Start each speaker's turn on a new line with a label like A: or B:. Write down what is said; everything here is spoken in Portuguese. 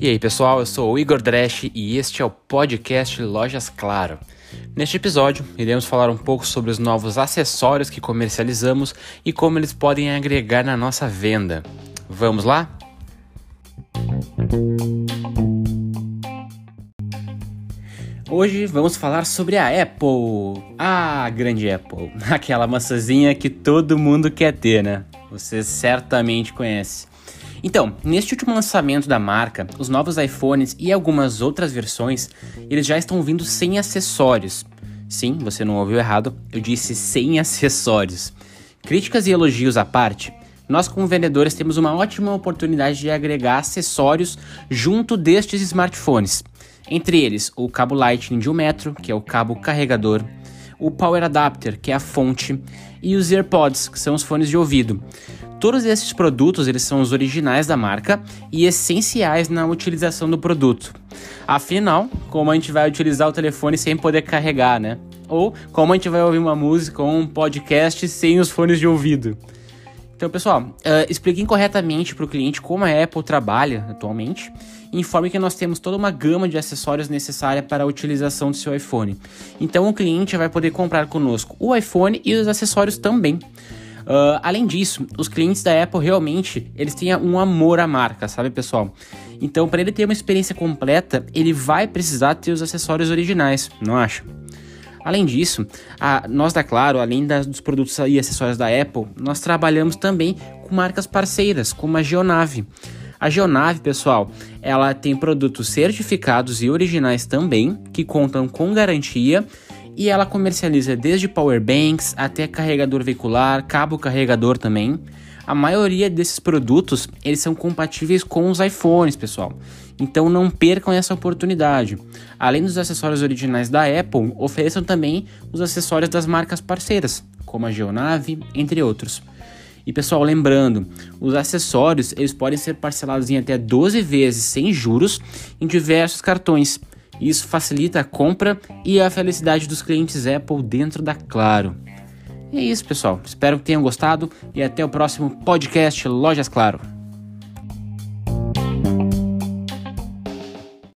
A: E aí pessoal, eu sou o Igor Dresch e este é o podcast Lojas Claro. Neste episódio, iremos falar um pouco sobre os novos acessórios que comercializamos e como eles podem agregar na nossa venda. Vamos lá? Hoje vamos falar sobre a Apple. Ah, grande Apple. Aquela maçãzinha que todo mundo quer ter, né? Você certamente conhece. Então, neste último lançamento da marca, os novos iPhones e algumas outras versões, eles já estão vindo sem acessórios. Sim, você não ouviu errado, eu disse sem acessórios. Críticas e elogios à parte, nós como vendedores temos uma ótima oportunidade de agregar acessórios junto destes smartphones. Entre eles, o cabo Lightning de 1 metro, que é o cabo carregador, o Power Adapter, que é a fonte, e os AirPods, que são os fones de ouvido. Todos esses produtos eles são os originais da marca e essenciais na utilização do produto. Afinal, como a gente vai utilizar o telefone sem poder carregar, né? Ou como a gente vai ouvir uma música ou um podcast sem os fones de ouvido. Então, pessoal, uh, expliquem corretamente para o cliente como a Apple trabalha atualmente e informe que nós temos toda uma gama de acessórios necessária para a utilização do seu iPhone. Então, o cliente vai poder comprar conosco o iPhone e os acessórios também. Uh, além disso, os clientes da Apple realmente eles têm um amor à marca, sabe, pessoal? Então, para ele ter uma experiência completa, ele vai precisar ter os acessórios originais, não acha? Além disso, a, nós da Claro, além das, dos produtos e acessórios da Apple, nós trabalhamos também com marcas parceiras, como a Geonave. A Geonave, pessoal, ela tem produtos certificados e originais também, que contam com garantia e ela comercializa desde power banks até carregador veicular, cabo carregador também. A maioria desses produtos eles são compatíveis com os iPhones, pessoal. Então não percam essa oportunidade. Além dos acessórios originais da Apple, ofereçam também os acessórios das marcas parceiras, como a Geonave, entre outros. E pessoal, lembrando, os acessórios eles podem ser parcelados em até 12 vezes sem juros em diversos cartões. Isso facilita a compra e a felicidade dos clientes Apple dentro da Claro. E é isso, pessoal. Espero que tenham gostado e até o próximo podcast Lojas Claro.